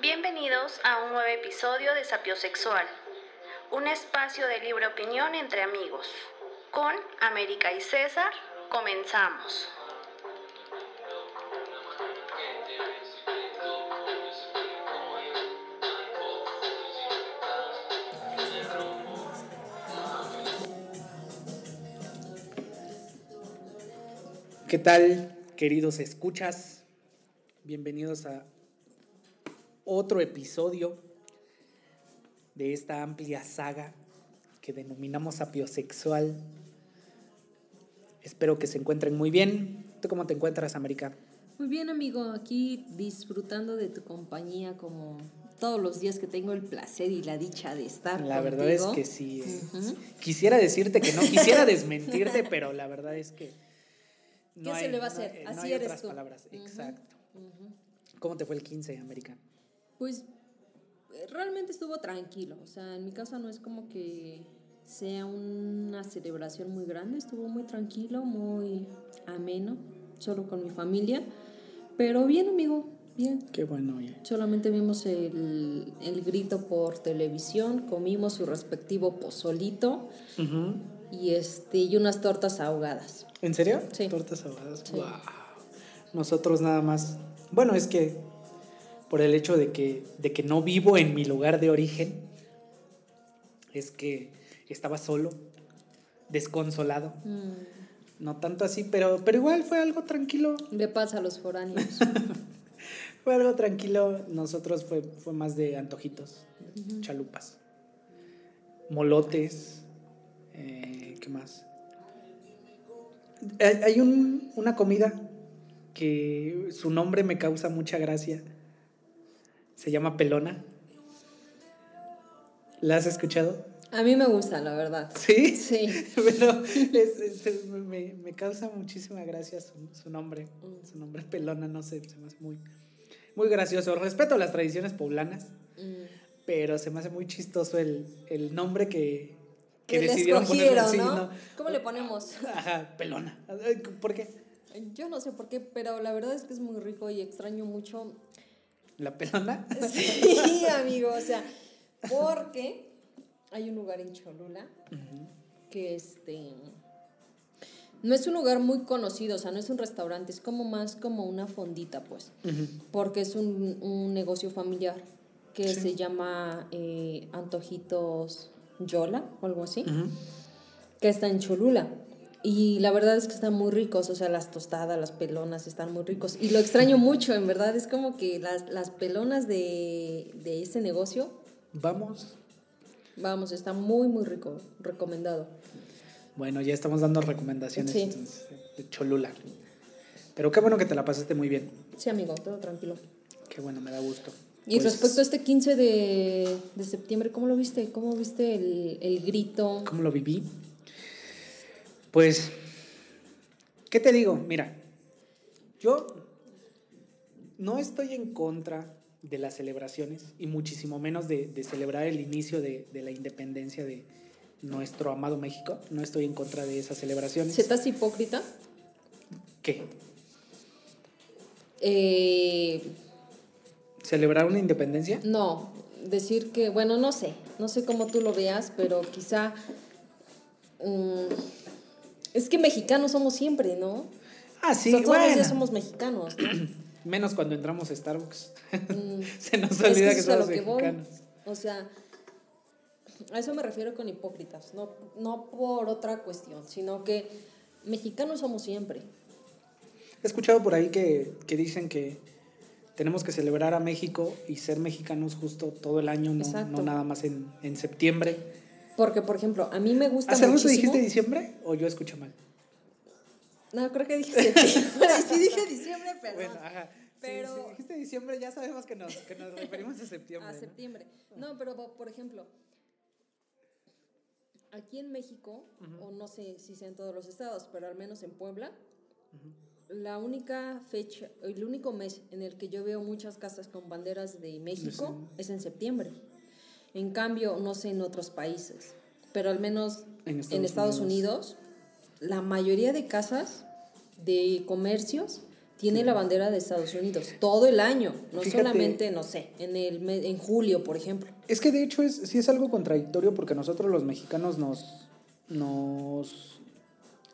Bienvenidos a un nuevo episodio de Sapiosexual, un espacio de libre opinión entre amigos. Con América y César, comenzamos. ¿Qué tal, queridos escuchas? Bienvenidos a otro episodio de esta amplia saga que denominamos apiosexual. Espero que se encuentren muy bien. ¿Tú cómo te encuentras, América? Muy bien, amigo, aquí disfrutando de tu compañía como todos los días que tengo el placer y la dicha de estar. La verdad es que sí. Quisiera decirte que no, quisiera desmentirte, pero la verdad es que... ¿Qué se le va a hacer? Así eres otras palabras, exacto. ¿Cómo te fue el 15, América? Pues eh, realmente estuvo tranquilo, o sea, en mi casa no es como que sea una celebración muy grande, estuvo muy tranquilo, muy ameno, solo con mi familia, pero bien amigo, bien. Qué bueno, oye. Solamente vimos el, el grito por televisión, comimos su respectivo pozolito y, este, y unas tortas ahogadas. ¿En serio? Sí. Tortas ahogadas. Wow. Nosotros nada más. Bueno, es que por el hecho de que, de que no vivo en mi lugar de origen, es que estaba solo, desconsolado. Mm. No tanto así, pero, pero igual fue algo tranquilo. Le pasa a los foráneos. fue algo tranquilo. Nosotros fue, fue más de antojitos, chalupas, molotes, eh, ¿qué más? Hay una comida que su nombre me causa mucha gracia. Se llama pelona. ¿La has escuchado? A mí me gusta, la verdad. ¿Sí? Sí. Pero me, causa muchísima gracia su, nombre. Mm. Su nombre pelona, no sé, se me hace muy, muy gracioso. Respeto las tradiciones poblanas, mm. pero se me hace muy chistoso el, el nombre que, que, decidieron ponerle ¿no? ¿Cómo le ponemos? Ajá, pelona. ¿Por qué? Yo no sé por qué, pero la verdad es que es muy rico y extraño mucho. ¿La pelona? Sí, amigo, o sea, porque hay un lugar en Cholula que este no es un lugar muy conocido, o sea, no es un restaurante, es como más como una fondita, pues, porque es un, un, negocio familiar que se llama eh, Antojitos Yola o algo así, que está en Cholula. Y la verdad es que están muy ricos, o sea, las tostadas, las pelonas están muy ricos. Y lo extraño mucho, en verdad, es como que las, las pelonas de, de ese negocio. Vamos. Vamos, está muy, muy rico, recomendado. Bueno, ya estamos dando recomendaciones de Cholula. Pero qué bueno que te la pasaste muy bien. Sí, amigo, todo tranquilo. Qué bueno, me da gusto. Y pues respecto a este 15 de, de, septiembre, ¿cómo lo viste? ¿Cómo viste el, el grito? ¿Cómo lo viví? Pues, ¿qué te digo? Mira, yo no estoy en contra de las celebraciones y muchísimo menos de, de celebrar el inicio de, de, la independencia de nuestro amado México. No estoy en contra de esas celebraciones. ¿Estás hipócrita? ¿Qué? Eh ¿Celebrar una independencia? No, decir que, bueno, no sé, no sé cómo tú lo veas, pero quizá... Mm, es que mexicanos somos siempre, ¿no? Ah, sí, todos los días somos mexicanos, ¿no? Menos cuando entramos a Starbucks. Mm, Se nos olvida que, somos mexicanos. O sea, a eso me refiero con hipócritas, no, no por otra cuestión, sino que mexicanos somos siempre. He escuchado por ahí que, que dicen que tenemos que celebrar a México y ser mexicanos justo todo el año, no, nada más en, en, septiembre. Porque, por ejemplo, a mí me gusta ¿Hace muchísimo... dijiste diciembre o yo escucho mal? No, creo que dije septiembre. sí dije diciembre, pero... Bueno, ajá. Pero... Si, dijiste diciembre, ya sabemos que nos, que nos referimos a septiembre. A septiembre. No, pero, por ejemplo, aquí en México, o no sé si sea en todos los estados, pero al menos en Puebla, la única fecha, el único mes en el que yo veo muchas casas con banderas de México es en septiembre. En cambio, no sé en otros países, pero al menos en Estados, Unidos. la mayoría de casas de comercios tiene la bandera de Estados Unidos todo el año, no Fíjate. solamente, no sé, en, el, en julio, por ejemplo. Es que de hecho es, sí es algo contradictorio porque nosotros los mexicanos nos, nos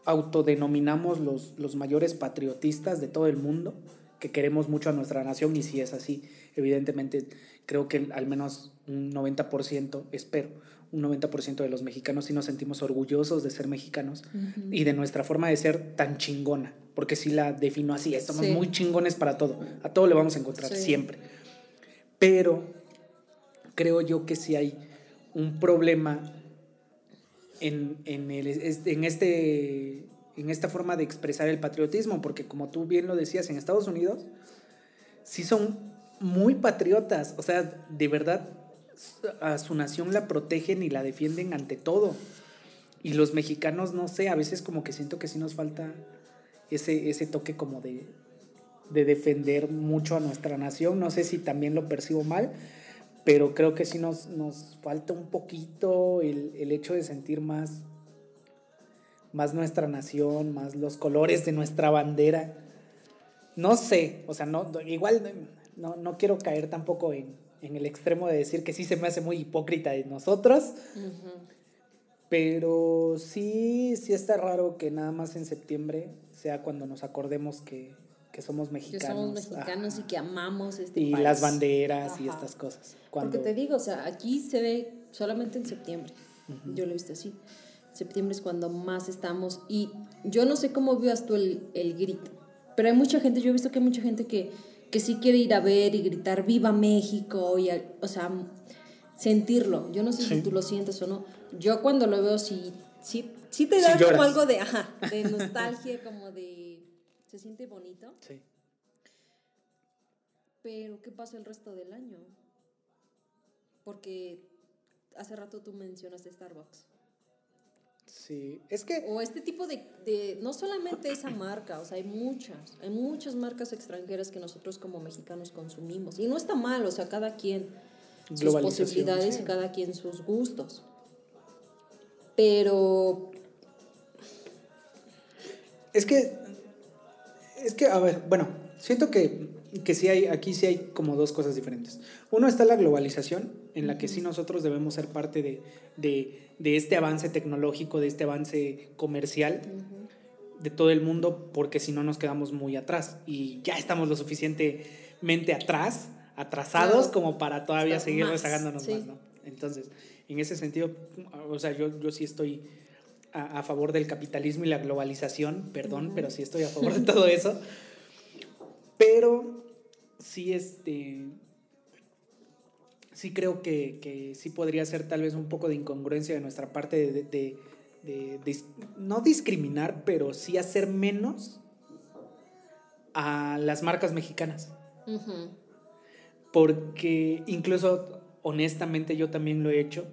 autodenominamos los, los mayores patriotistas de todo el mundo, que queremos mucho a nuestra nación y si es así, evidentemente creo que al menos un 90%, espero, un 90% de los mexicanos sí nos sentimos orgullosos de ser mexicanos y de nuestra forma de ser tan chingona, porque sí la defino así, Sí. muy chingones para todo, a todo le vamos a encontrar Sí. siempre. Pero creo yo que sí hay un problema en, en, el- en, este, en esta forma de expresar el patriotismo, porque como tú bien lo decías, en Estados Unidos sí son muy patriotas, o sea, de verdad a su nación la protegen y la defienden ante todo. Y los mexicanos, no sé, a veces como que siento que sí nos falta ese, ese toque como de, de defender mucho a nuestra nación. No sé si también lo percibo mal, pero creo que sí nos, nos falta un poquito el, el hecho de sentir más, más nuestra nación, más los colores de nuestra bandera. No sé, o sea, no, igual no, no quiero caer tampoco en, en el extremo de decir que sí se me hace muy hipócrita de nosotros, pero sí, sí está raro que nada más en septiembre sea cuando nos acordemos que, que somos Que mexicanos. somos mexicanos y que amamos este Y país. las banderas y estas cosas. Porque Cuando, te digo, o sea, aquí se ve solamente en septiembre. Yo lo he visto así. Septiembre es cuando más estamos. Y yo no sé cómo veas tú el, el grito. Pero hay mucha gente, yo he visto que hay mucha gente que, que sí quiere ir a ver y gritar ¡Viva México! Y, o sea, sentirlo. Yo no sé Sí. si tú lo sientes o no. Yo cuando lo veo sí, sí, sí te Sí da como algo de, ajá, de nostalgia, como de... Se siente bonito. Sí. Pero, ¿qué pasa el resto del año? Porque hace rato tú mencionaste Starbucks. Sí, es que O este tipo de, de- no solamente esa marca, o sea, hay muchas, hay muchas marcas extranjeras que nosotros como mexicanos consumimos. Y no está mal, o sea, cada quien sus posibilidades sí. y cada quien sus gustos. Pero, Es que, es que, a ver, bueno, siento que, que sí hay, aquí sí hay como dos cosas diferentes. Uno está la globalización, en la que sí nosotros debemos ser parte de, de, de este avance tecnológico, de este avance comercial de todo el mundo, porque si no nos quedamos muy atrás. Y ya estamos lo suficientemente atrás, atrasados, Claro. como para todavía Estar seguir más, rezagándonos sí. más, ¿no? Entonces, en ese sentido, o sea, yo, yo sí estoy a, a favor del capitalismo y la globalización, perdón, pero sí estoy a favor de todo eso. Pero sí, este, sí creo que, que sí podría ser tal vez un poco de incongruencia de nuestra parte de, de- de- de dis- no discriminar, pero sí hacer menos a las marcas mexicanas. Porque incluso, honestamente, yo también lo he hecho,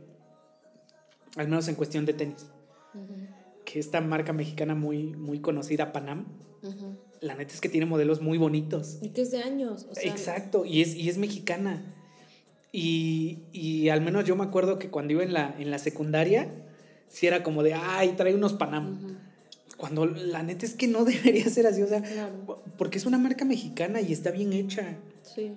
al menos en cuestión de tenis, que esta marca mexicana muy, muy conocida, Panam. La neta es que tiene modelos muy bonitos. y que es de años, o sea, Exacto, y es, y es mexicana. Y, y al menos yo me acuerdo que cuando iba en la, en la secundaria, sí era como de, ay, trae unos Panam. Cuando la neta es que no debería ser así, o sea, Claro. porque es una marca mexicana y está bien hecha. sí.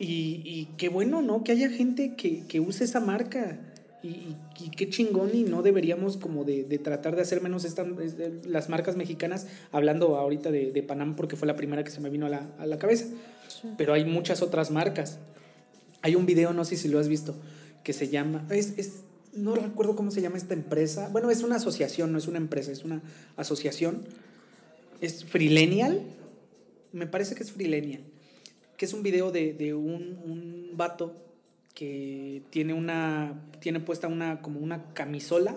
Y, y qué bueno, ¿no? Que haya gente que, que use esa marca. Y, y- y qué chingón y no deberíamos como de, de tratar de hacer menos estas, es- las marcas mexicanas, hablando ahorita de, de Panam porque fue la primera que se me vino a la, a la cabeza. Sí. Pero hay muchas otras marcas. Hay un video, no sé si lo has visto, que se llama, es, es- no recuerdo cómo se llama esta empresa. Bueno, es una asociación, no es una empresa, es una asociación. Es Freelenial, me parece que es Freelenial, que es un video de, de un, un vato que tiene una, tiene puesta una, como una camisola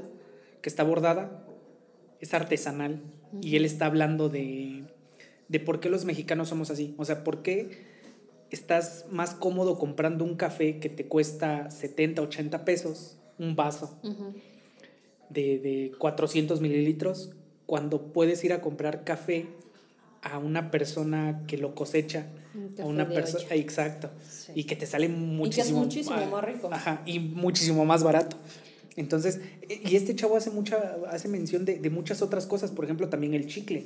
que está bordada, es artesanal, y él está hablando de, de por qué los mexicanos somos así. O sea, por qué estás más cómodo comprando un café que te cuesta 70, 80 pesos, un vaso de, de 400 mililitros, cuando puedes ir a comprar café a una persona que lo cosecha, a café una persona, exacto, Sí. y que te sale muchísimo, muchísimo más rico. Ajá, y muchísimo más barato. Entonces, e- y este chavo hace mucha, hace mención de, de muchas otras cosas, por ejemplo, también el chicle.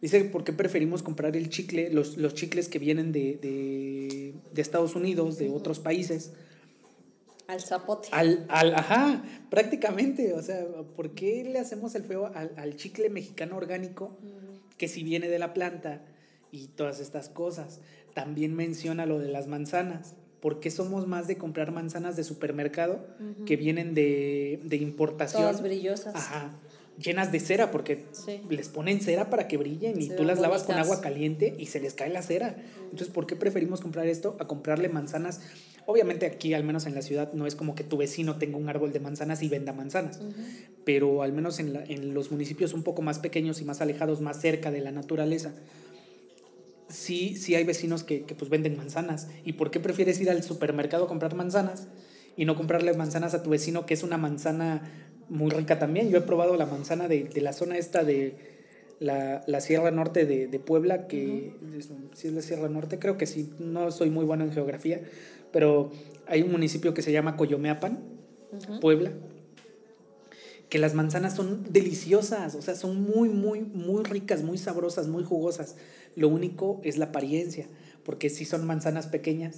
Dice, ¿por qué preferimos comprar el chicle, los, los chicles que vienen de, de, de Estados Unidos, de otros países? Al zapote. Al, al, ajá, prácticamente. O sea, ¿por qué le hacemos el feo al, al chicle mexicano orgánico que si viene de la planta y todas estas cosas? También menciona lo de las manzanas. ¿Por qué somos más de comprar manzanas de supermercado que vienen de, de importación? Todas brillosas. Ajá. Llenas de cera, porque Sí. les ponen cera para que brillen y Se tú las lavas con agua caliente y se les cae la cera. Entonces, ¿por qué preferimos comprar esto a comprarle manzanas? Obviamente aquí, al menos en la ciudad, no es como que tu vecino tenga un árbol de manzanas y venda manzanas, pero al menos en, la- en los municipios un poco más pequeños y más alejados, más cerca de la naturaleza, sí, sí hay vecinos que, que, pues venden manzanas. ¿Y por qué prefieres ir al supermercado a comprar manzanas y no comprarle manzanas a tu vecino que es una manzana muy rica también? Yo he probado la manzana de, de la zona esta de la, la Sierra Norte de, de Puebla, que sí es la Sierra Norte, creo que sí, no soy muy bueno en geografía, pero hay un municipio que se llama Coyomeapan, Puebla, que las manzanas son deliciosas, o sea, son muy, muy, muy ricas, muy sabrosas, muy jugosas. Lo único es la apariencia, porque si son manzanas pequeñas,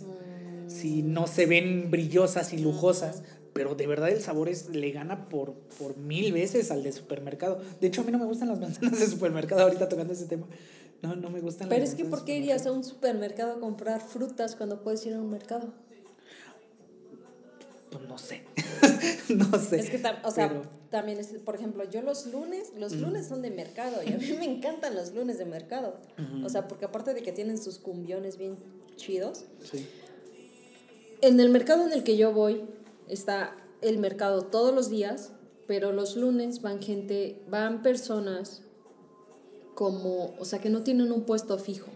si no se ven brillosas y lujosas, pero de verdad el sabor es, le gana por, por mil veces al de supermercado. De hecho, a mí no me gustan las manzanas de supermercado, ahorita tocando ese tema. No, no me gustan Pero las es que, ¿por qué irías a un supermercado a comprar frutas cuando puedes ir a un mercado? Pues no sé. no sé. Es que, o sea, pero- también es, por ejemplo, yo los lunes, los lunes son de mercado y a mí me encantan los lunes de mercado. O sea, porque aparte de que tienen sus cumbiones bien chidos, sí. en el mercado en el que yo voy está el mercado todos los días, pero los lunes van gente, van personas como, o sea, que no tienen un puesto fijo,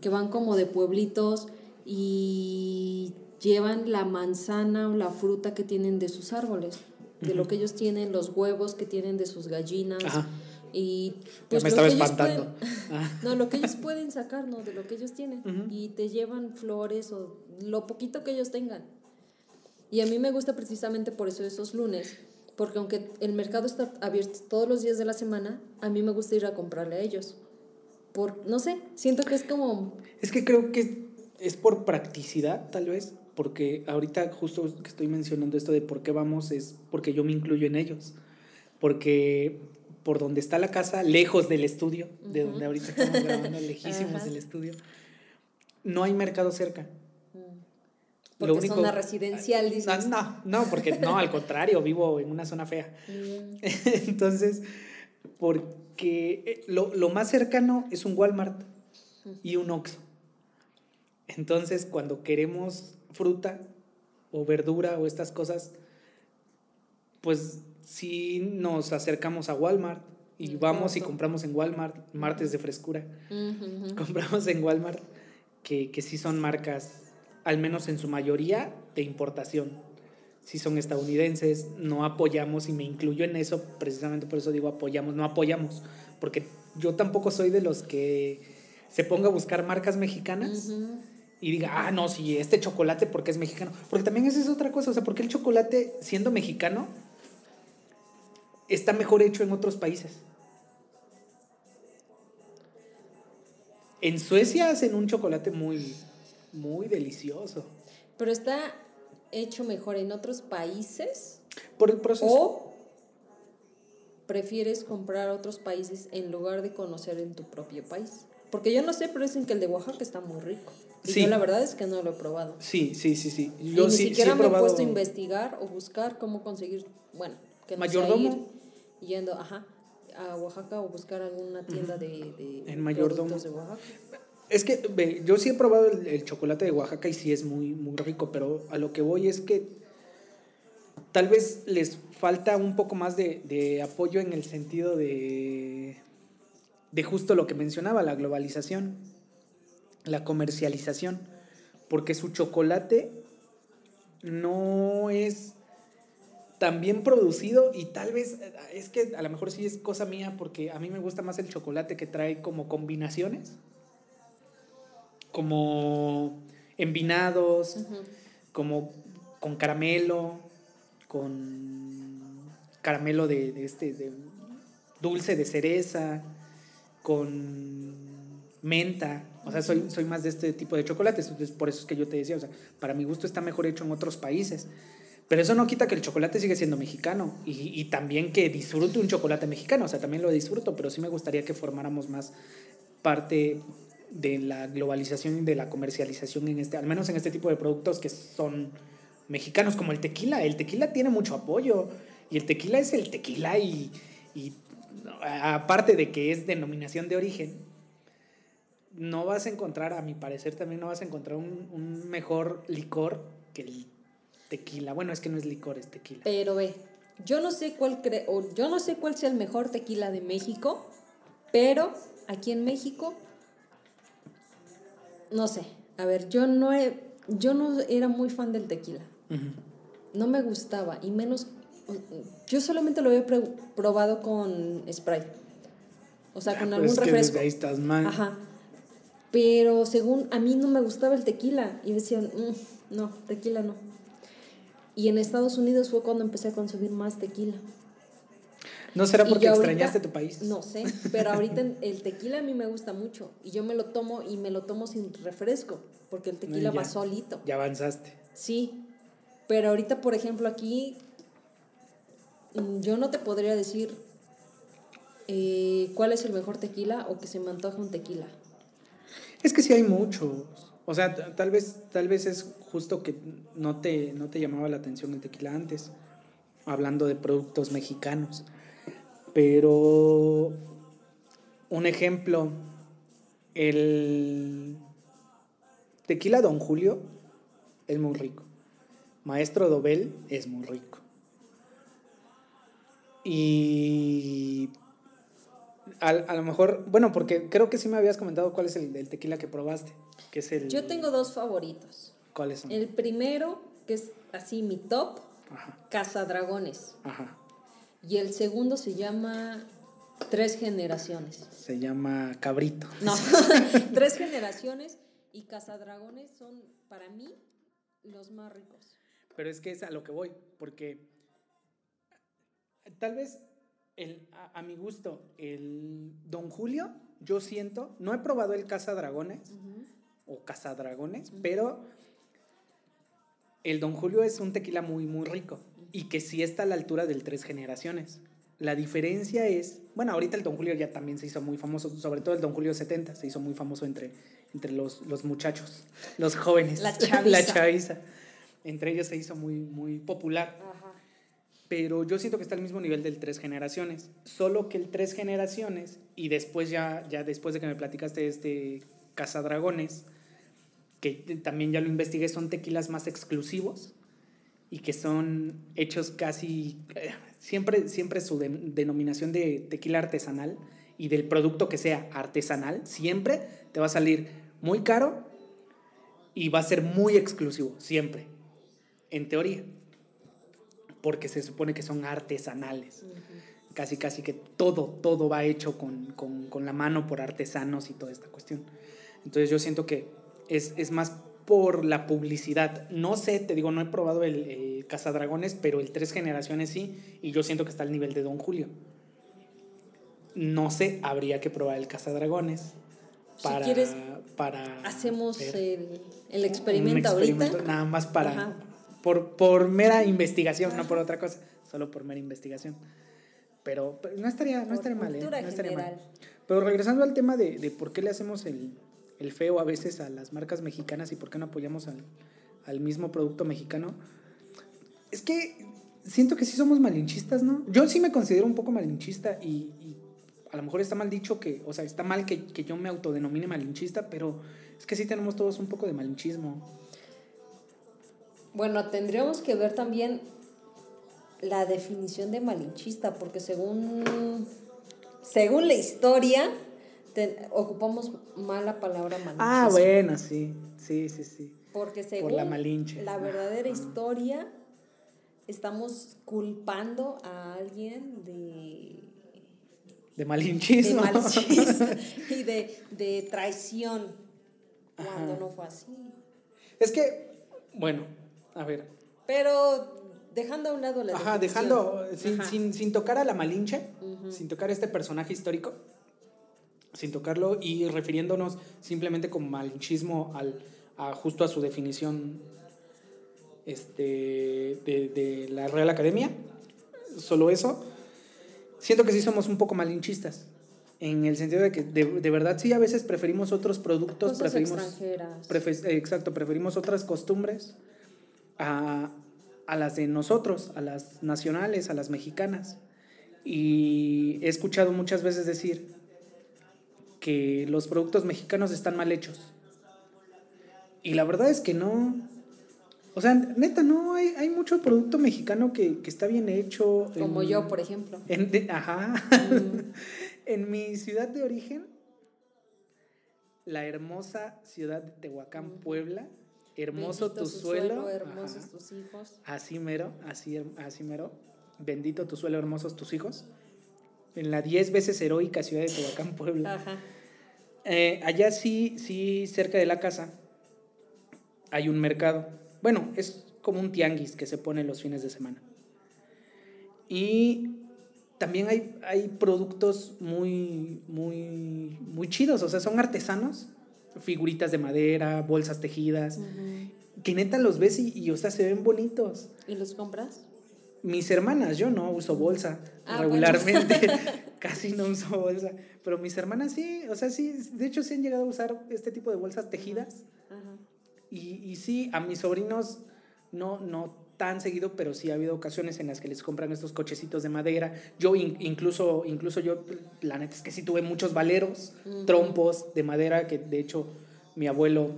que van como de pueblitos y llevan la manzana o la fruta que tienen de sus árboles, de lo que ellos tienen, los huevos que tienen de sus gallinas. Ajá. Y Ya pues me lo estaba espantando. pueden- Ah. no, lo que ellos pueden sacar, ¿no? De lo que ellos tienen. Ujú. Y te llevan flores o lo poquito que ellos tengan. Y a mí me gusta precisamente por eso esos lunes, porque aunque el mercado está abierto todos los días de la semana, a mí me gusta ir a comprarle a ellos. Por, no sé, siento que es como... Es que creo que es por practicidad, tal vez, porque ahorita justo que estoy mencionando esto de por qué vamos es porque yo me incluyo en ellos. Porque por donde está la casa, lejos del estudio, de donde ahorita estamos grabando, lejísimos Ajá. del estudio, no hay mercado cerca. Porque Lo único- zona residencial, No, dices. no, no, porque no, al contrario, vivo en una zona fea. Entonces, porque eh, lo, lo más cercano es un Walmart y un Oxxo. Entonces, cuando queremos fruta o verdura o estas cosas, pues sí nos acercamos a Walmart y vamos y compramos en Walmart, martes de frescura. Compramos en Walmart que, que sí son marcas, al menos en su mayoría, de importación. Sí son estadounidenses, no apoyamos y me incluyo en eso, precisamente por eso digo apoyamos, no apoyamos, porque yo tampoco soy de los que se ponga a buscar marcas mexicanas. Y diga, ah, no, sí, este chocolate porque es mexicano. Porque también esa es otra cosa, o sea, porque el chocolate, siendo mexicano, está mejor hecho en otros países. En Suecia hacen un chocolate muy, muy delicioso. Pero está hecho mejor en otros países Por el proceso. o prefieres comprar a otros países en lugar de conocer en tu propio país. Porque yo no sé, pero dicen que el de Oaxaca está muy rico. Y Sí. yo la verdad es que no lo he probado. Sí, sí, sí, sí. y Yo ni sí, sí siquiera me he probado. puesto a investigar o buscar cómo conseguir, bueno, que no sea Mayordomo. ir yendo, ajá, a Oaxaca o buscar alguna tienda de, de En Mayordomo. de Oaxaca. Es que ve, yo sí he probado el, el chocolate de Oaxaca y sí es muy, muy rico, pero a lo que voy es que tal vez les falta un poco más de, de apoyo en el sentido de, de justo lo que mencionaba, la globalización, la comercialización, porque su chocolate no es tan bien producido y tal vez eh, es que a lo mejor sí es cosa mía porque a mí me gusta más el chocolate que trae como combinaciones como envinados, como con caramelo, con caramelo de, de este de dulce de cereza, con menta. O sea, soy, soy más de este tipo de chocolates. Entonces, por eso es que yo te decía, o sea, para mi gusto está mejor hecho en otros países. Pero eso no quita que el chocolate sigue siendo mexicano y, y también que disfrute un chocolate mexicano. O sea, también lo disfruto, pero sí me gustaría que formáramos más parte de la globalización y de la comercialización en este, al menos en este tipo de productos que son mexicanos, como el tequila. El tequila tiene mucho apoyo y el tequila es el tequila y, y aparte de que es denominación de origen, no vas a encontrar, a mi parecer también no vas a encontrar un, un mejor licor que el tequila. Bueno, es que no es licor, es tequila. Pero ve, yo no sé cuál cre o yo no sé cuál sea el mejor tequila de México, pero aquí en México no sé. A ver, yo no he, yo no era muy fan del tequila. No me gustaba y menos yo solamente lo había probado con Sprite. O sea, con Ah, algún pues es que refresco. desde ahí estás mal. Ajá. Pero según a mí no me gustaba el tequila y decían, "Mm, no, tequila no. Y en Estados Unidos fue cuando empecé a consumir más tequila. ¿No será porque ahorita- extrañaste tu país? No sé, pero ahorita el tequila a mí me gusta mucho y yo me lo tomo y me lo tomo sin refresco, porque el tequila ya. va solito. Ya avanzaste. Sí, pero ahorita, por ejemplo, aquí mm, yo no te podría decir eh, cuál es el mejor tequila o que se me antoja un tequila. Es que sí hay muchos. O sea, tal vez, tal vez es justo que no te, no te llamaba la atención el tequila antes, hablando de productos mexicanos. Pero un ejemplo, el tequila Don Julio es muy rico. Maestro Dobel es muy rico. Y a, a lo mejor, bueno, porque creo que sí me habías comentado cuál es el, el tequila que probaste, que es el... Yo tengo dos favoritos. ¿Cuáles son? El primero, que es así mi top, Ajá, Cazadragones. ajá. Y el segundo se llama Tres Generaciones. Se llama Cabrito. No, Tres Generaciones y Cazadragones son para mí los más ricos. Pero es que es a lo que voy, porque tal vez el, a, a mi gusto, el Don Julio, yo siento, no he probado el Cazadragones o Cazadragones, pero el Don Julio es un tequila muy, muy rico y que sí está a la altura del Tres Generaciones. La diferencia es, bueno, ahorita el Don Julio ya también se hizo muy famoso, sobre todo el Don Julio 70 se hizo muy famoso entre, entre los, los muchachos, los jóvenes, La chaviza. la chaviza. Entre ellos se hizo muy, muy popular. Pero yo siento que está al mismo nivel del Tres Generaciones. Solo que el Tres Generaciones, y después ya, ya después de que me platicaste este Cazadragones, que también ya lo investigué, son tequilas más exclusivos y que son hechos casi, eh, siempre, siempre su de- denominación de tequila artesanal y del producto que sea artesanal, siempre te va a salir muy caro y va a ser muy exclusivo, siempre, en teoría, porque se supone que son artesanales. Casi, casi que todo, todo va hecho con, con- con la mano por artesanos y toda esta cuestión. Entonces yo siento que es, es más por la publicidad. No sé, te digo, no he probado el, el Cazadragones, pero el Tres Generaciones sí, y yo siento que está al nivel de Don Julio. No sé, habría que probar el Cazadragones Si para, quieres, para Hacemos el, el experimento, experimento ahorita. nada más para Ajá. Por, por mera investigación, no por otra cosa, solo por mera investigación. Pero, pero no estaría, no estaría mal, ¿eh? No estaría mal. Pero regresando al tema de, de por qué le hacemos el, el feo a veces a las marcas mexicanas y por qué no apoyamos al, al mismo producto mexicano, es que siento que sí somos malinchistas, ¿no? Yo sí me considero un poco malinchista y, y a lo mejor está mal dicho que, o sea, está mal que, que yo me autodenomine malinchista, pero es que sí tenemos todos un poco de malinchismo. Bueno, tendríamos que ver también la definición de malinchista, porque según, según la historia, ocupamos mal la palabra malinchista. Ah, bueno, sí, sí, sí, sí. Porque según Por la malinche. la verdadera historia, estamos culpando a alguien de, De de malinchismo. y de, de traición, cuando Ajá. no fue así. Es que, bueno, a ver, Pero dejando a un lado la Ajá, dejando, sin, Ajá. sin, sin tocar a la Malinche, Ujú. sin tocar a este personaje histórico, sin tocarlo y refiriéndonos simplemente como malinchismo al, a, justo a su definición este, de, de la Real Academia, solo eso, siento que sí somos un poco malinchistas. En el sentido de que de, de verdad sí a veces preferimos otros productos, Cosas preferimos eh, exacto, preferimos otras costumbres a, a las de nosotros, a las nacionales, a las mexicanas. Y he escuchado muchas veces decir que los productos mexicanos están mal hechos. Y la verdad es que no. O sea, neta, no, hay, hay mucho producto mexicano que, que está bien hecho. Como en- yo, por ejemplo. en- de- ajá. Mm. en mi ciudad de origen, la hermosa ciudad de Tehuacán, Puebla. Hermoso Bendito tu su suelo. hermosos ajá. tus hijos. Así mero, así, así mero. Bendito tu suelo, hermosos tus hijos. En la 10 veces heroica ciudad de Tehuacán, Puebla. Ajá. Eh, allá sí, sí, cerca de la casa, hay un mercado. Bueno, es como un tianguis que se pone los fines de semana. Y también hay, hay productos muy, muy, muy chidos, o sea, son artesanos, figuritas de madera, bolsas tejidas, Ujú. que neta los ves y, y, o sea, se ven bonitos. ¿Y los compras? Mis hermanas, yo no uso bolsa Ah, regularmente, casi no uso bolsa, pero mis hermanas sí, o sea, sí, de hecho sí han llegado a usar este tipo de bolsas tejidas y, y sí, a mis sobrinos no, no tan seguido, pero sí ha habido ocasiones en las que les compran estos cochecitos de madera. Yo in- incluso, incluso yo, la neta es que sí tuve muchos valeros, trompos de madera, que de hecho mi abuelo,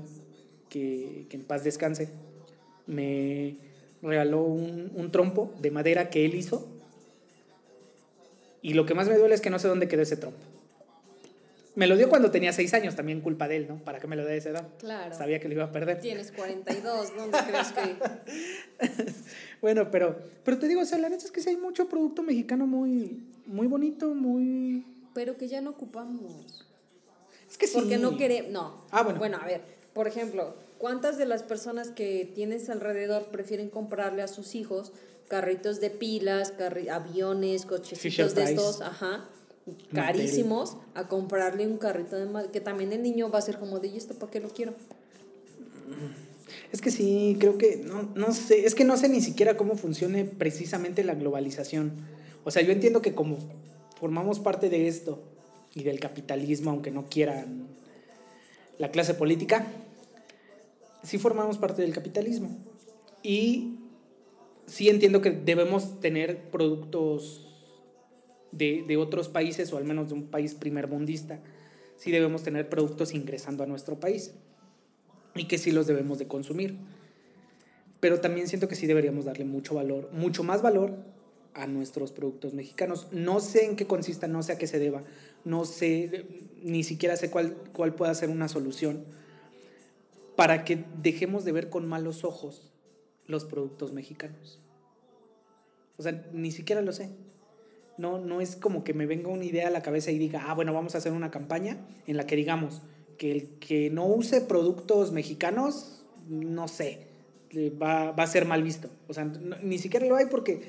que, que en paz descanse, me regaló un, un trompo de madera que él hizo. Y lo que más me duele es que no sé dónde quedó ese trompo. Me lo dio cuando tenía seis años, también culpa de él, ¿no? ¿Para qué me lo dé esa edad? Claro. Sabía que lo iba a perder. Tienes 42, ¿dónde crees que...? Bueno, pero, pero te digo, o sea, la neta es que sí hay mucho producto mexicano muy, muy bonito, muy... Pero que ya no ocupamos. Es que sí. Porque no queremos... No. Ah, bueno. Bueno, a ver, por ejemplo, ¿cuántas de las personas que tienes alrededor prefieren comprarle a sus hijos carritos de pilas, carri- aviones, Fisher cochecitos de Price. estos, ajá, carísimos, a comprarle un carrito de madera? Que también el niño va a ser como de, ¿y esto para qué lo quiero? Es que sí, creo que, no, no sé, es que no sé ni siquiera cómo funcione precisamente la globalización. O sea, yo entiendo que como formamos parte de esto y del capitalismo, aunque no quieran la clase política, sí formamos parte del capitalismo. Y sí entiendo que debemos tener productos de, de otros países, o al menos de un país primermundista, sí debemos tener productos ingresando a nuestro país y que sí los debemos de consumir. Pero también siento que sí deberíamos darle mucho valor, mucho más valor a nuestros productos mexicanos. No sé en qué consista, no sé a qué se deba, no sé, ni siquiera sé cuál, cuál pueda ser una solución para que dejemos de ver con malos ojos los productos mexicanos. O sea, ni siquiera lo sé. No, no es como que me venga una idea a la cabeza y diga, ah, bueno, vamos a hacer una campaña en la que digamos que el que no use productos mexicanos, no sé, le va, va a ser mal visto. O sea, ni siquiera lo hay porque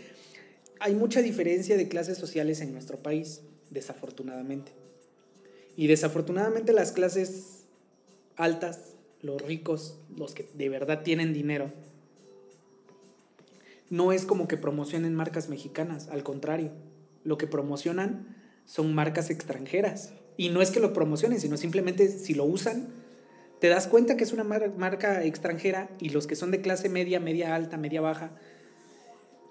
hay mucha diferencia de clases sociales en nuestro país, desafortunadamente. Y desafortunadamente las clases altas, los ricos, los que de verdad tienen dinero, no es como que promocionen marcas mexicanas, al contrario, lo que promocionan son marcas extranjeras. Y no es que lo promocionen, sino simplemente si lo usan, te das cuenta que es una mar- marca extranjera y los que son de clase media, media alta, media baja,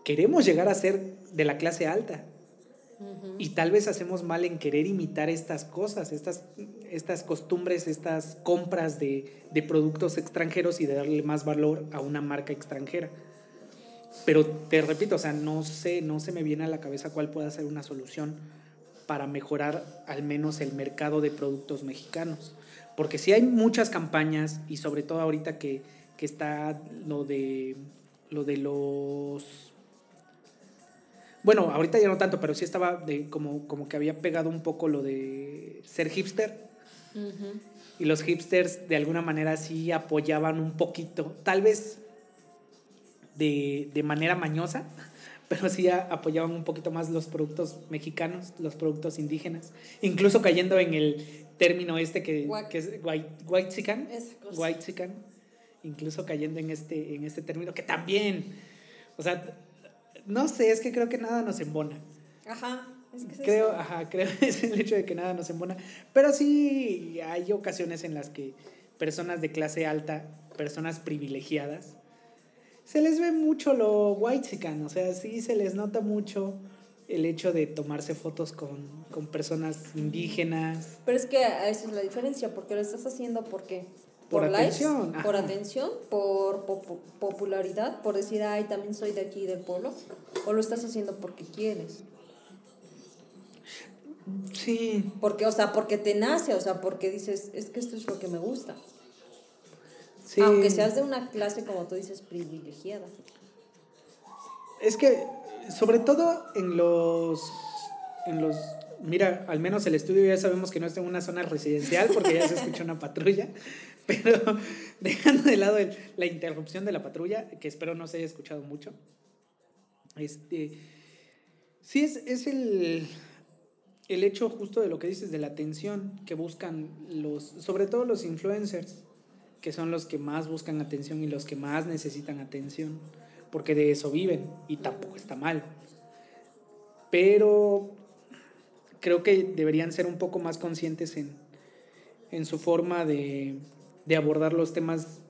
queremos llegar a ser de la clase alta. Y tal vez hacemos mal en querer imitar estas cosas, estas, estas costumbres, estas compras de, de productos extranjeros y de darle más valor a una marca extranjera. Pero te repito, o sea, no sé, no se me viene a la cabeza cuál pueda ser una solución para mejorar al menos el mercado de productos mexicanos. Porque sí hay muchas campañas y sobre todo ahorita que, que está lo de, lo de los... Bueno, ahorita ya no tanto, pero sí estaba de, como, como que había pegado un poco lo de ser hipster. Y los hipsters de alguna manera sí apoyaban un poquito, tal vez de, de manera mañosa, pero sí apoyaban un poquito más los productos mexicanos, los productos indígenas, incluso cayendo en el término este que, que es white, white chican, white chican, incluso cayendo en este, en este término que también, o sea, no sé, es que creo que nada nos embona. Ajá. Es que creo, ajá, creo que es el hecho de que nada nos embona. Pero sí hay ocasiones en las que personas de clase alta, personas privilegiadas, se les ve mucho lo white o sea, sí se les nota mucho el hecho de tomarse fotos con, con personas indígenas. Pero es que esa es la diferencia, porque lo estás haciendo porque por, por atención, por atención, por popularidad, por decir, ay, también soy de aquí del pueblo, o lo estás haciendo porque quieres. Sí. Porque, o sea, porque te nace, o sea, porque dices, es que esto es lo que me gusta. Aunque seas de una clase, como tú dices, privilegiada. Es que, sobre todo en los, en los... Mira, al menos el estudio ya sabemos que no está en una zona residencial porque ya se escucha una patrulla, pero dejando de lado la interrupción de la patrulla, que espero no se haya escuchado mucho, este, sí es, es el, el hecho justo de lo que dices de la atención que buscan los, sobre todo los influencers que son los que más buscan atención y los que más necesitan atención, porque de eso viven y tampoco está mal. Pero creo que deberían ser un poco más conscientes en, en su forma de, de abordar los temas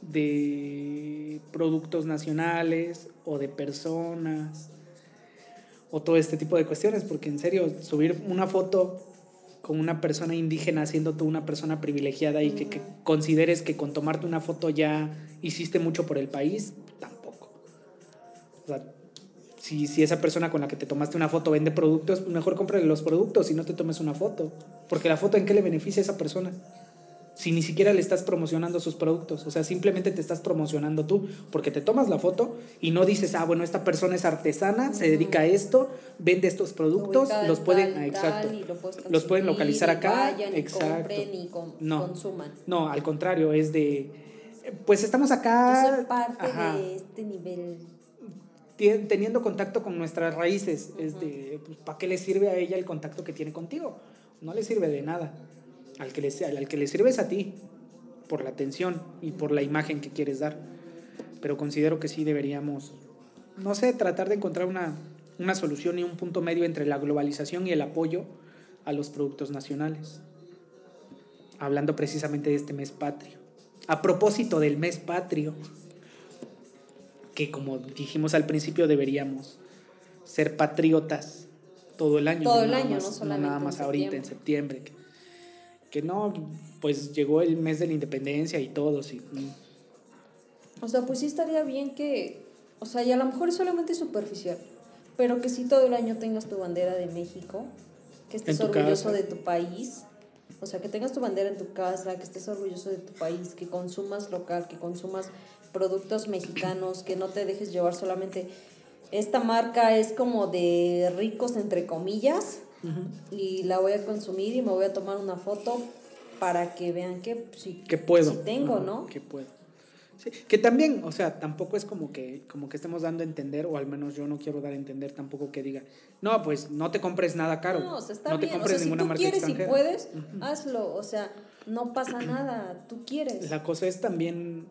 de productos nacionales o de personas o todo este tipo de cuestiones, porque en serio, subir una foto con una persona indígena siendo tú una persona privilegiada y que, consideres que con tomarte una foto ya hiciste mucho por el país, tampoco. O sea, si, si esa persona con la que te tomaste una foto vende productos, pues mejor cómprale los productos y no te tomes una foto. Porque la foto en qué le beneficia a esa persona si ni siquiera le estás promocionando sus productos. O sea, simplemente te estás promocionando tú, porque te tomas la foto y no dices, ah, bueno, esta persona es artesana, se dedica a esto, vende estos productos, los pueden, exacto, los pueden localizar acá, exacto. no, consuman. No, al contrario, es de, pues estamos acá. Yo soy parte de este nivel teniendo contacto con nuestras raíces, es de, pues, ¿para qué le sirve a ella el contacto que tiene contigo? No le sirve de nada. Al que, le, al que le sirves a ti, por la atención y por la imagen que quieres dar. Pero considero que sí deberíamos, no sé, tratar de encontrar una, una solución y un punto medio entre la globalización y el apoyo a los productos nacionales. Hablando precisamente de este mes patrio. A propósito del mes patrio, que como dijimos al principio deberíamos ser patriotas todo el año. Todo el año, no solamente. nada más ahorita en septiembre que no, pues llegó el mes de la independencia y todo, sí. O sea, pues sí estaría bien que, o sea, y a lo mejor es solamente superficial, pero que sí todo el año tengas tu bandera de México, que estés orgulloso de tu país, o sea, que tengas tu bandera en tu casa, que estés orgulloso de tu país, que consumas local, que consumas productos mexicanos, que no te dejes llevar solamente. Esta marca es como de ricos entre comillas, y la voy a consumir y me voy a tomar una foto para que vean que sí que puedo. tengo, ¿no? Que puedo. Sí, que también, o sea, tampoco es como que, como que estemos dando a entender, o al menos yo no quiero dar a entender tampoco que diga, no, pues no te compres nada caro. No, o sea, está no te compres si tú quieres y puedes, hazlo. O sea, no pasa nada, tú quieres. La cosa es también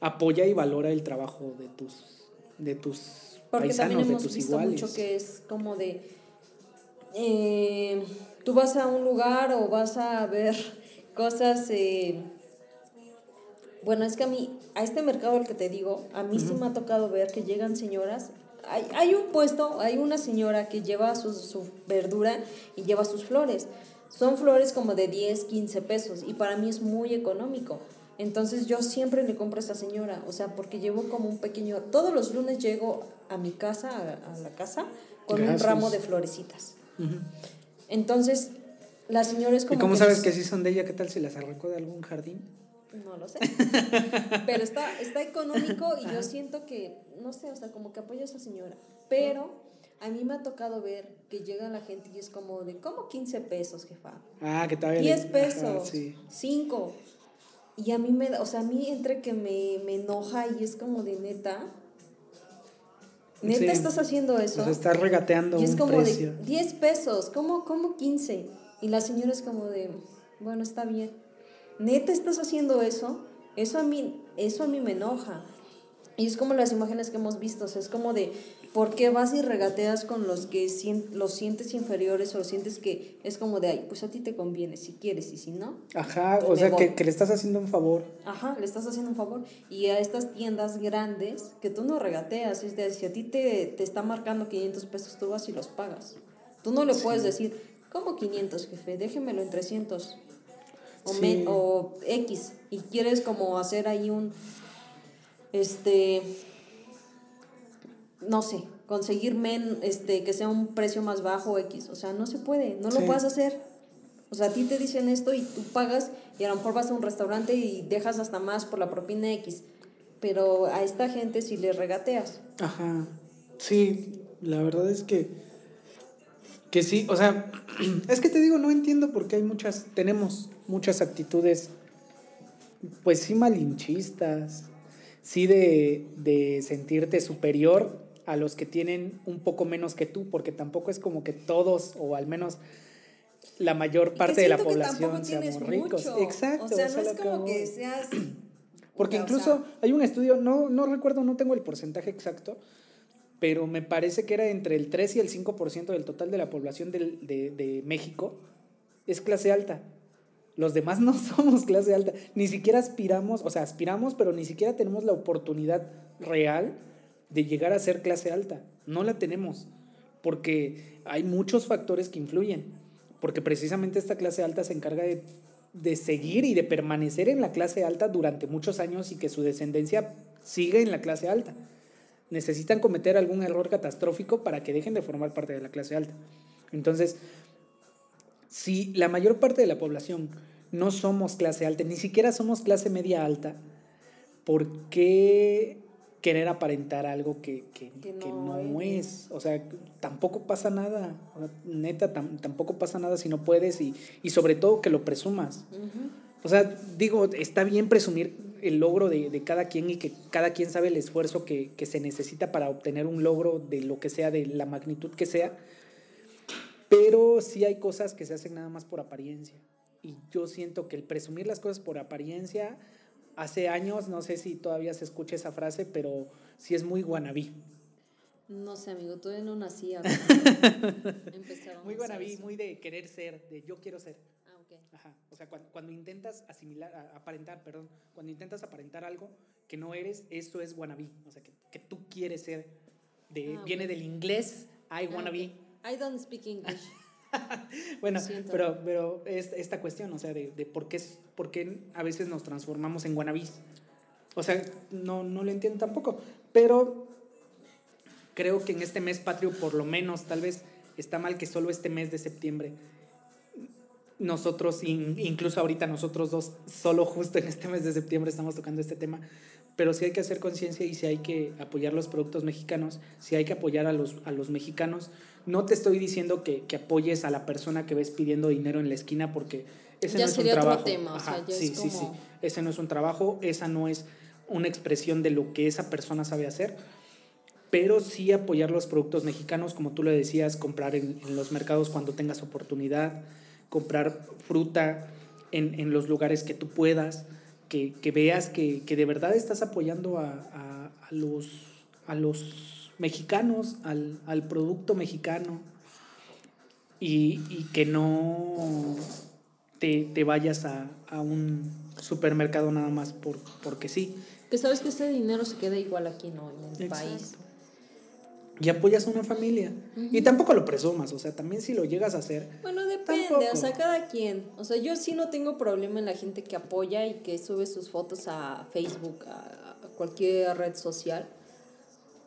apoya y valora el trabajo de tus, de tus Porque también hemos visto mucho que es como de eh, tú vas a un lugar o vas a ver cosas... Eh, bueno, es que a mí, a este mercado el que te digo, a mí sí me ha tocado ver que llegan señoras. Hay, hay un puesto, hay una señora que lleva su, su verdura y lleva sus flores. Son flores como de 10, 15 pesos y para mí es muy económico. Entonces yo siempre le compro a esa señora, o sea, porque llevo como un pequeño... Todos los lunes llego a mi casa, a, la casa, con un ramo de florecitas. Entonces, la señora es como. ¿Y cómo sabes que sí son de ella? ¿Qué tal si las arrancó de algún jardín? No lo sé. Pero está, está económico y yo siento que, no sé, o sea, como que apoyo a esa señora. Pero a mí me ha tocado ver que llega la gente y es como de, ¿cómo 15 pesos, jefa? Ah, que todavía. 10 pesos, 5. Y a mí me, o sea, a mí entre que me, me enoja y es como de neta, ¿Neta Sí. estás haciendo eso? Estás regateando y es un como precio. de 10 pesos, ¿cómo, ¿cómo 15? Y la señora es como de, bueno, está bien. ¿Neta estás haciendo eso? Eso a mí, eso a mí me enoja. Y es como las imágenes que hemos visto, o sea, es como de, ¿por qué vas y regateas con los que los sientes inferiores o los sientes que es como de, ay, pues a ti te conviene, si quieres y si no? Ajá, pues o sea, que, que le estás haciendo un favor. Ajá, le estás haciendo un favor. Y a estas tiendas grandes que tú no regateas, es de, si a ti te, te está marcando 500 pesos, tú vas y los pagas. Tú no le puedes decir, ¿cómo 500, jefe? Déjemelo en 300. O, Sí. men- o X. Y quieres como hacer ahí un, este, no sé, conseguir men, este, que sea un precio más bajo X. O sea, no se puede, no lo Sí. puedes hacer. O sea, a ti te dicen esto y tú pagas y a lo mejor vas a un restaurante y dejas hasta más por la propina X. Pero a esta gente si le regateas. Ajá. Sí, la verdad es que. Que sí, o sea, es que te digo, no entiendo porque hay muchas, tenemos muchas actitudes, pues sí malinchistas, sí de, de sentirte superior a los que tienen un poco menos que tú, porque tampoco es como que todos, o al menos la mayor parte de la población seamos ricos. mucho. Exacto. O sea, no es como que seas. Porque o sea, incluso hay un estudio, no, no recuerdo, no tengo el porcentaje exacto, pero me parece que era entre el 3 y el 5% del total de la población del- de, de México es clase alta. Los demás no somos clase alta. Ni siquiera aspiramos, o sea, aspiramos, pero ni siquiera tenemos la oportunidad real de llegar a ser clase alta. No la tenemos, porque hay muchos factores que influyen. Porque precisamente esta clase alta se encarga de, de seguir y de permanecer en la clase alta durante muchos años y que su descendencia siga en la clase alta. Necesitan cometer algún error catastrófico para que dejen de formar parte de la clase alta. Entonces, si la mayor parte de la población no somos clase alta, ni siquiera somos clase media alta, ¿por qué querer aparentar algo que, que- Que que no no, eres? es? O sea, tampoco pasa nada, neta, tam- tampoco pasa nada si no puedes y, y sobre todo que lo presumas. Ujú. O sea, digo, está bien presumir el logro de, de cada quien y que cada quien sabe el esfuerzo que, que se necesita para obtener un logro de lo que sea, de la magnitud que sea, pero sí hay cosas que se hacen nada más por apariencia. Y yo siento que el presumir las cosas por apariencia, hace años, no sé si todavía se escucha esa frase, pero sí es muy guanabí. No sé, amigo, todavía no nacía. Muy guanabí, muy de querer ser, de yo quiero ser. Ah, ok. Ajá. O sea, cuando, cuando intentas asimilar, aparentar, perdón, cuando intentas aparentar algo que no eres, eso es wannabe. O sea, que, que tú quieres ser. De, Ah, viene del inglés, I Ah, wanna be. I don't speak English. Bueno, pero, pero es esta cuestión, o sea, de, de por, qué, por qué a veces nos transformamos en wannabes. O sea, no, no lo entiendo tampoco. Pero creo que en este mes patrio, por lo menos, tal vez está mal que solo este mes de septiembre, nosotros, in- incluso ahorita nosotros dos, solo justo en este mes de septiembre estamos tocando este tema, pero sí hay que hacer conciencia y sí hay que apoyar los productos mexicanos, sí hay que apoyar a los, a los mexicanos. No te estoy diciendo que, que apoyes a la persona que ves pidiendo dinero en la esquina porque ese Ya no es un sería otro trabajo. tema, o sea, ya sí, es sí, sí. Ese no es un trabajo, esa no es una expresión de lo que esa persona sabe hacer pero sí apoyar los productos mexicanos, como tú lo decías, comprar en, en los mercados cuando tengas oportunidad, comprar fruta en, en los lugares que tú puedas, que, que veas que, que de verdad estás apoyando a, a- a los, a los mexicanos, al, al producto mexicano, y, y que no te, te vayas a, a un supermercado nada más por, porque sí. Que sabes que ese dinero se queda igual aquí, ¿no? En el Exacto. país. Y apoyas a una familia. Y tampoco lo presumas, o sea, también si lo llegas a hacer. Bueno, depende, Tampoco. o sea, cada quien. O sea, yo sí no tengo problema en la gente que apoya y que sube sus fotos a Facebook, a, a cualquier red social.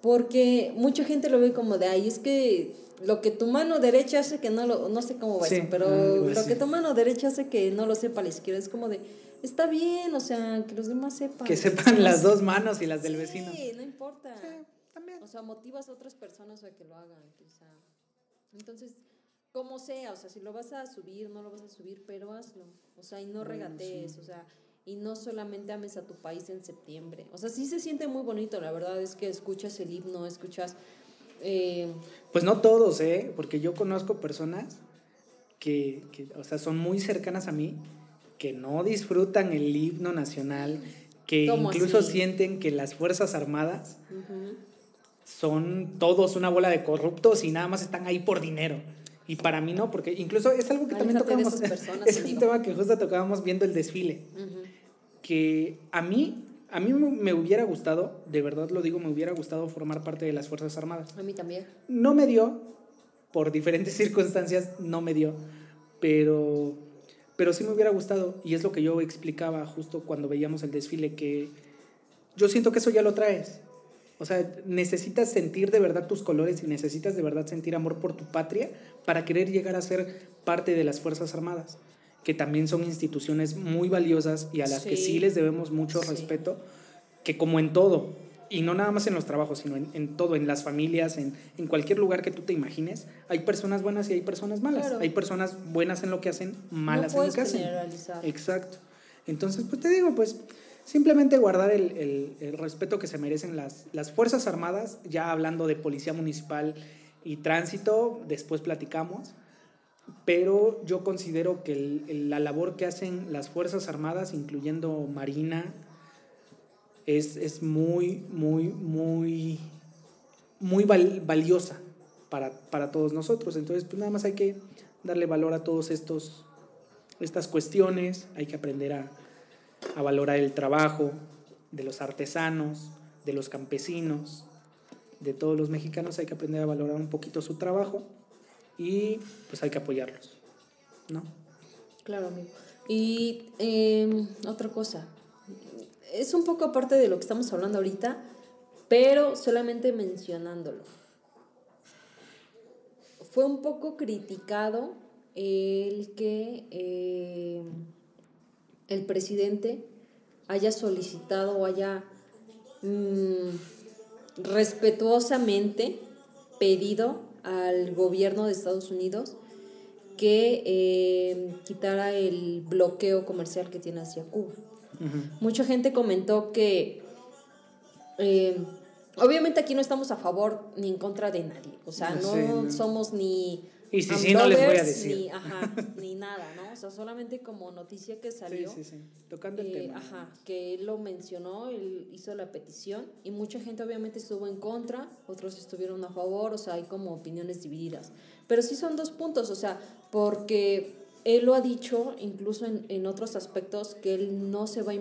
Porque mucha gente lo ve como de, ay, es que lo que tu mano derecha hace que no lo, no sé cómo va Sí, eso, pero algo lo así. que tu mano derecha hace que no lo sepa la izquierda. Es como de, está bien, o sea, que los demás sepan. Que sepan las dos manos y las del Sí, vecino. no importa. También. O sea, motivas a otras personas a que lo hagan, quizá. Entonces, como sea, o sea, si lo vas a subir, no lo vas a subir, pero hazlo. O sea, y no Bueno, regatees, sí. o sea, y no solamente ames a tu país en septiembre. O sea, sí se siente muy bonito, la verdad es que escuchas el himno, escuchas... Eh, pues no todos, ¿eh? Porque yo conozco personas que, que, o sea, son muy cercanas a mí, que no disfrutan el himno nacional, que incluso sienten que las Fuerzas Armadas son todos una bola de corruptos y nada más están ahí por dinero. Y para mí no, porque incluso es algo que también tocamos. es un tema que justo tocábamos viendo el desfile. Que a mí, a mí me hubiera gustado, de verdad lo digo, me hubiera gustado formar parte de las Fuerzas Armadas. A mí también. No me dio, por diferentes circunstancias, no me dio. Pero, pero sí me hubiera gustado. Y es lo que yo explicaba justo cuando veíamos el desfile, que yo siento que eso ya lo traes. O sea, necesitas sentir de verdad tus colores y necesitas de verdad sentir amor por tu patria para querer llegar a ser parte de las Fuerzas Armadas, que también son instituciones muy valiosas y a las que sí les debemos mucho respeto, que como en todo, y no nada más en los trabajos, sino en, todo, en las familias, en, en, cualquier lugar que tú te imagines, hay personas buenas y hay personas malas. Hay personas buenas en lo que hacen, malas en lo que hacen. Exacto. Entonces, pues te digo, pues Simplemente guardar el, respeto que se merecen las, las Fuerzas Armadas, ya hablando de Policía Municipal y Tránsito, después platicamos, pero yo considero que la labor que hacen las Fuerzas Armadas, incluyendo Marina, es, muy, muy, muy, muy valiosa para, para, todos nosotros. Entonces, pues nada más hay que darle valor a todos estos estas cuestiones, hay que aprender a, a valorar el trabajo de los artesanos, de los campesinos, de todos los mexicanos, hay que aprender a valorar un poquito su trabajo y pues hay que apoyarlos, ¿no? Claro, amigo. Y em, otra cosa, es un poco aparte de lo que estamos hablando ahorita, pero solamente mencionándolo. Fue un poco criticado el que... Eh, el presidente haya solicitado o haya mm, respetuosamente pedido al gobierno de Estados Unidos que eh, quitara el bloqueo comercial que tiene hacia Cuba. Mucha gente comentó que eh, obviamente aquí no estamos a favor ni en contra de nadie, o sea, no somos ni y si sí, no les voy a decir. Ni, ajá, ni nada, ¿no? O sea, solamente como noticia que salió. Sí, sí, sí. Tocando el eh, tema. Ajá, que él lo mencionó, él hizo la petición y mucha gente obviamente estuvo en contra, otros estuvieron a favor, o sea, hay como opiniones divididas. Pero sí son dos puntos, o sea, porque él lo ha dicho incluso en, en otros aspectos que él no se va a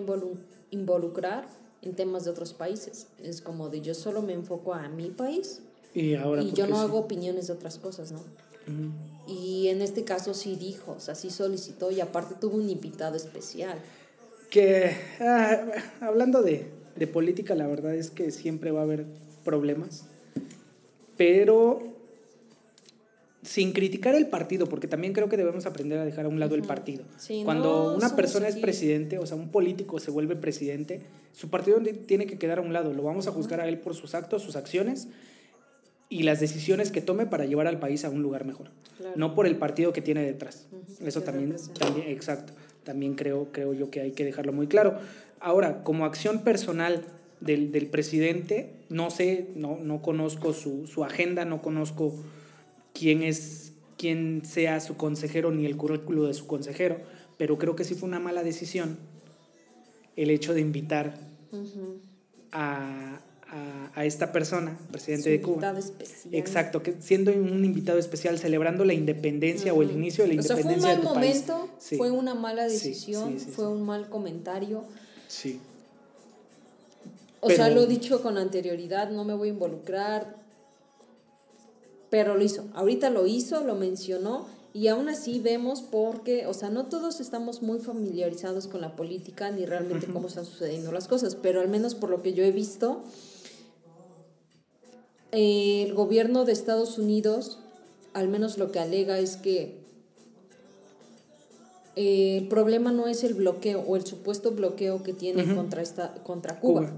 involucrar en temas de otros países. Es como de yo solo me enfoco a mi país y, ahora y yo no hago opiniones de otras cosas, ¿no? Y en este caso sí dijo, o sea, sí solicitó y aparte tuvo un invitado especial. Que ah, hablando de, de política, la verdad es que siempre va a haber problemas, pero sin criticar el partido, porque también creo que debemos aprender a dejar a un lado el partido. Cuando una persona es presidente, o sea, un político se vuelve presidente, su partido tiene que quedar a un lado. Lo vamos a juzgar a él por sus actos, sus acciones, y las decisiones que tome para llevar al país a un lugar mejor. No por el partido que tiene detrás. Eso también, también, exacto, también creo, creo yo que hay que dejarlo muy claro. Ahora, como acción personal del, del presidente, no sé, no, no conozco su, su, agenda, no conozco quién es quién sea su consejero ni el currículo de su consejero, pero creo que sí fue una mala decisión el hecho de invitar a, a, esta persona, presidente de Cuba. Invitado especial. Exacto, que siendo un invitado especial celebrando la independencia o el inicio de la independencia. O sea, fue un mal momento, fue una mala decisión, fue un mal comentario. Sí. O sea, lo he dicho con anterioridad, no me voy a involucrar, pero lo hizo. Ahorita lo hizo, lo mencionó y aún así vemos porque, o sea, no todos estamos muy familiarizados con la política ni realmente cómo están sucediendo las cosas, pero al menos por lo que yo he visto, el gobierno de Estados Unidos, al menos lo que alega es que eh, el problema no es el bloqueo o el supuesto bloqueo que tiene contra, esta, contra Cuba,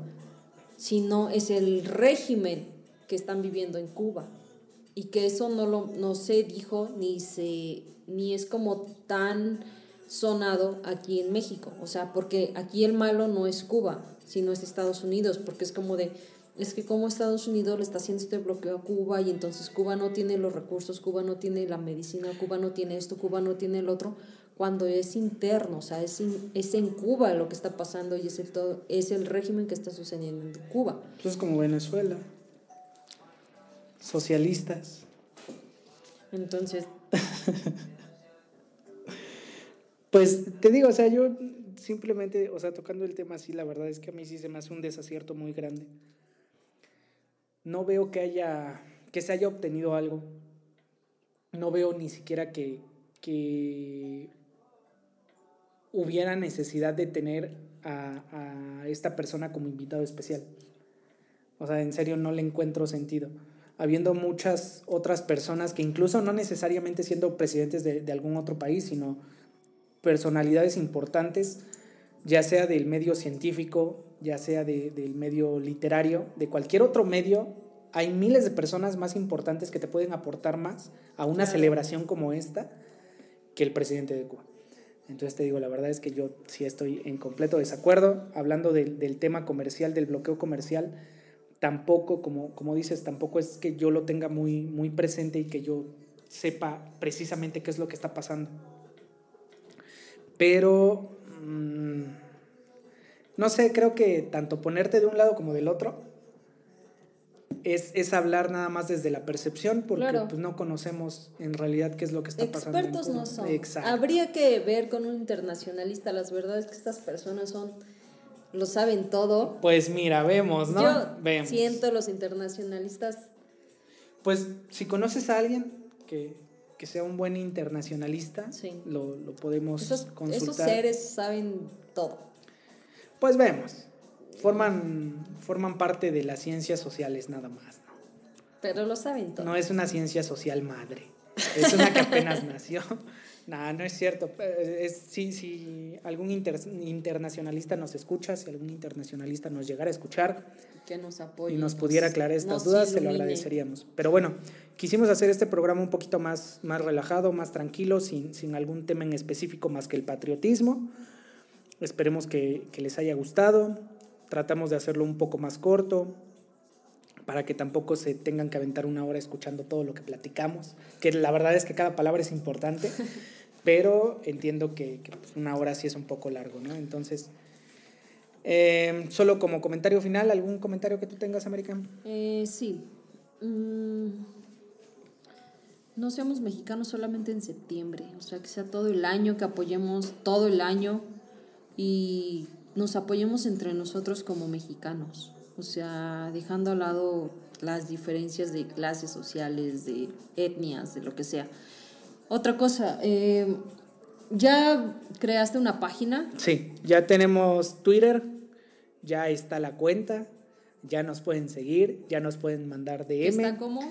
sino es el régimen que están viviendo en Cuba. Y que eso no, lo, no se dijo ni, se, ni es como tan sonado aquí en México. O sea, porque aquí el malo no es Cuba, sino es Estados Unidos, porque es como de, es que como Estados Unidos le está haciendo este bloqueo a Cuba y entonces Cuba no tiene los recursos, Cuba no tiene la medicina, Cuba no tiene esto, Cuba no tiene el otro, cuando es interno, o sea, es, es en Cuba lo que está pasando y es el, todo, es el régimen que está sucediendo en Cuba. Entonces como Venezuela, socialistas. Entonces... pues te digo, o sea, yo simplemente, o sea, tocando el tema así, la verdad es que a mí sí se me hace un desacierto muy grande no veo que haya que se haya obtenido algo. No veo ni siquiera que, que hubiera necesidad de tener a, a, esta persona como invitado especial. O sea, en serio no le encuentro sentido. Habiendo muchas otras personas que incluso no necesariamente siendo presidentes de, de algún otro país, sino personalidades importantes, ya sea del medio científico, ya sea de, del medio literario, de cualquier otro medio, hay miles de personas más importantes que te pueden aportar más a una celebración como esta que el presidente de Cuba. Entonces te digo, la verdad es que yo sí estoy en completo desacuerdo. Hablando del, del tema comercial, del bloqueo comercial, tampoco, como, como dices, tampoco es que yo lo tenga muy, muy presente y que yo sepa precisamente qué es lo que está pasando. Pero... Mmm, no sé, creo que tanto ponerte de un lado como del otro es, es hablar nada más desde la percepción, porque pues, no conocemos en realidad qué es lo que está pasando. Expertos no son. Habría que ver con un internacionalista, las verdades que estas personas son, lo saben todo. Pues mira, vemos, ¿no? Yo vemos. siento los internacionalistas. Pues si conoces a alguien que, que sea un buen internacionalista, lo, lo, podemos esos, consultar. Esos seres saben todo. Pues vemos, forman, forman parte de las ciencias sociales nada más, ¿no? Pero lo saben todo. No es una ciencia social madre, es una que apenas nació. Nada, no es cierto. Es, si, si algún internacionalista nos escucha, si algún internacionalista nos llegara a escuchar que nos apoye, y nos pudiera aclarar estas dudas, se lo agradeceríamos. Pero bueno, quisimos hacer este programa un poquito más, más relajado, más tranquilo, sin, sin algún tema en específico más que el patriotismo. Esperemos que, les haya gustado. Tratamos de hacerlo un poco más corto para que tampoco se tengan que aventar una hora escuchando todo lo que platicamos, que la verdad es que cada palabra es importante, pero entiendo que, pues, una hora sí es un poco largo, ¿no? Entonces, em, solo como comentario final, ¿algún comentario que tú tengas, América? Eh, sí. Mm, no seamos mexicanos solamente en septiembre, o sea, que sea todo el año, que apoyemos todo el año y nos apoyemos entre nosotros como mexicanos, o sea, dejando a lado las diferencias de clases sociales, de etnias, de lo que sea. Otra cosa, eh, ¿ya creaste una página? Sí, ya tenemos Twitter, ya está la cuenta, ya nos pueden seguir, ya nos pueden mandar DM. ¿Está como?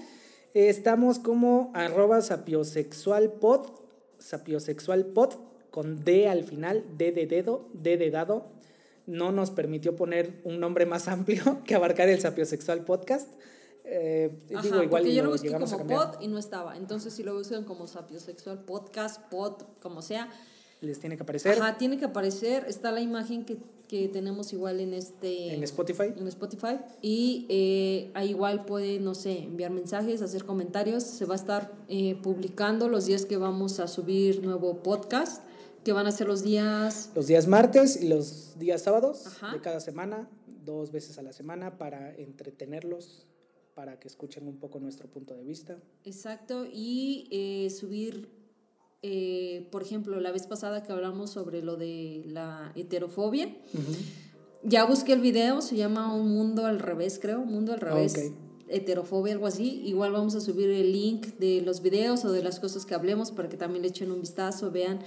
estamos como arroba sapiosexualpod, sapiosexualpod, con D al final, D de dedo, D de dado, no nos permitió poner un nombre más amplio que abarcar el sapiosexual podcast. Eh, digo, igual porque yo lo busqué como pod y no estaba. Entonces, si lo buscan como sapiosexual podcast, pod, como sea. Les tiene que aparecer. Ajá, tiene que aparecer. Está la imagen que, que tenemos igual en este... En Spotify. En Spotify. Y eh, ahí igual puede, no sé, enviar mensajes, hacer comentarios. Se va a estar eh, publicando los días que vamos a subir nuevo podcast que van a ser los días... Los días martes y los días sábados de cada semana, dos veces a la semana para entretenerlos, para que escuchen un poco nuestro punto de vista. Exacto, y eh, subir, eh, por ejemplo, la vez pasada que hablamos sobre lo de la heterofobia, ya busqué el video, se llama Un Mundo al Revés, creo, Un Mundo al Revés heterofobia, algo así, igual vamos a subir el link de los videos o de las cosas que hablemos para que también le echen un vistazo, vean,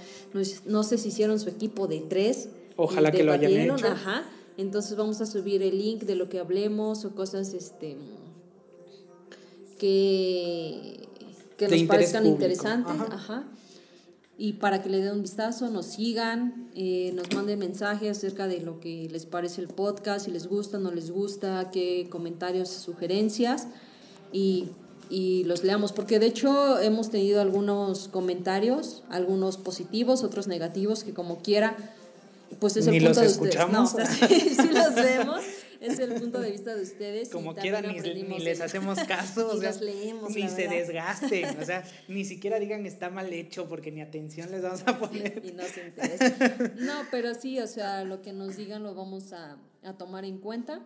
no, sé si hicieron su equipo de tres. Ojalá que lo hayan hecho. Ajá, entonces vamos a subir el link de lo que hablemos o cosas este que, que nos parezcan interesantes. Ajá y para que le den un vistazo, nos sigan, eh, nos manden mensajes acerca de lo que les parece el podcast, si les gusta, no les gusta, qué comentarios, sugerencias. Y y los leamos, porque de hecho hemos tenido algunos comentarios, algunos positivos, otros negativos, que como quiera, pues es el Ni punto los de ustedes. No, escuchamos. o sea, sí, sí los vemos, es el punto de vista de ustedes. Como quieran, ni, ni les hacemos caso, o Ni sea, leemos, ni se desgasten, o sea, ni siquiera digan está mal hecho porque ni atención les vamos a poner. y no se interesa. No, pero sí, o sea, lo que nos digan lo vamos a, a tomar en cuenta.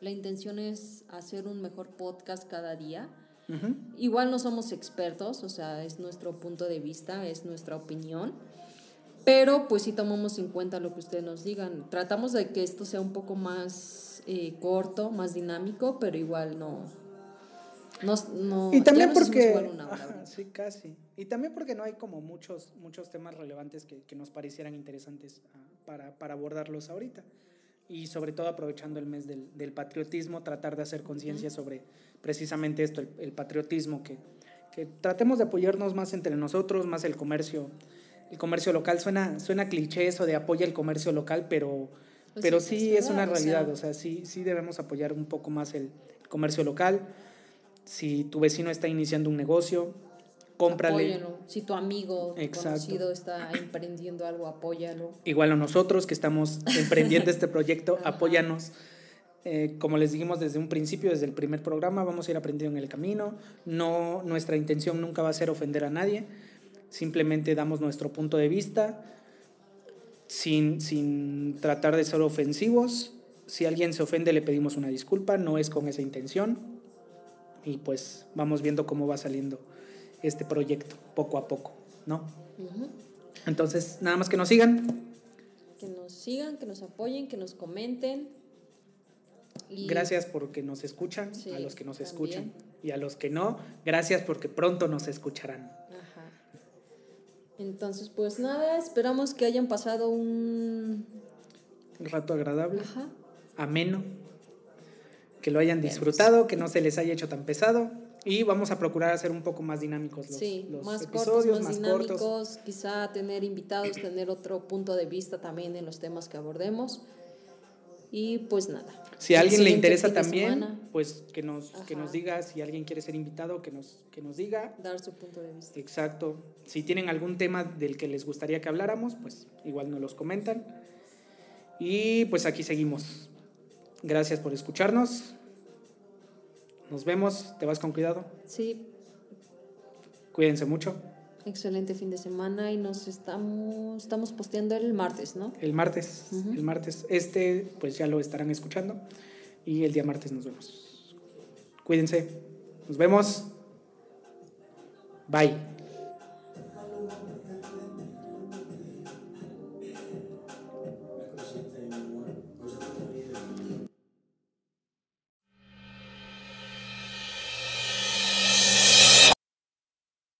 La intención es hacer un mejor podcast cada día. Ujú. Igual no somos expertos, o sea, es nuestro punto de vista, es nuestra opinión. Pero pues sí tomamos en cuenta lo que ustedes nos digan. Tratamos de que esto sea un poco más eh, corto, más dinámico, pero igual no. no, no Y también porque, una hora ajá, sí, casi. Y también porque no hay como muchos, muchos temas relevantes que, que nos parecieran interesantes ah, para, para abordarlos ahorita. Y sobre todo aprovechando el mes del, del patriotismo, tratar de hacer conciencia sobre precisamente esto, el, el patriotismo, que, que tratemos de apoyarnos más entre nosotros, más el comercio. El comercio local suena, suena cliché eso de apoya el comercio local, pero, Pues pero sí, sí es una verdad, o sea- realidad. O sea, sí, sí debemos apoyar un poco más el comercio local. Si tu vecino está iniciando un negocio, cómprale. Apóyalo. Si tu amigo Exacto. conocido está emprendiendo algo, apóyalo. Igual a nosotros que estamos emprendiendo este proyecto, apóyanos. Eh, como les dijimos desde un principio, desde el primer programa, vamos a ir aprendiendo en el camino. No, nuestra intención nunca va a ser ofender a nadie. Simplemente damos nuestro punto de vista sin, sin tratar de ser ofensivos. Si alguien se ofende, le pedimos una disculpa. No es con esa intención. Y pues vamos viendo cómo va saliendo este proyecto poco a poco, ¿no? Entonces, nada más que nos sigan. Que nos sigan, que nos apoyen, que nos comenten. Y Gracias porque nos escuchan, Sí, a los que nos también. escuchan. Y a los que no, gracias porque pronto nos escucharán. Entonces, pues nada, esperamos que hayan pasado un... Un rato agradable, Ajá. ameno, que lo hayan disfrutado, que no se les haya hecho tan pesado. Y vamos a procurar hacer un poco más dinámicos los, sí, los más episodios, cortos, más, más dinámicos, cortos. quizá tener invitados, tener otro punto de vista también en los temas que abordemos. Y pues nada. Si a alguien le interesa también, semana, pues que nos, que nos diga, si alguien quiere ser invitado, que nos, que nos diga. dar su punto de vista. Exacto. Si tienen algún tema del que les gustaría que habláramos, pues igual nos los comentan. Y pues aquí seguimos. Gracias por escucharnos. Nos vemos. Te vas con cuidado. Sí, Cuídense mucho. Excelente fin de semana y nos estamos, estamos posteando el martes, ¿no? El martes. El martes. Este, pues ya lo estarán escuchando. Y el día martes nos vemos. Cuídense. Nos vemos. Bye.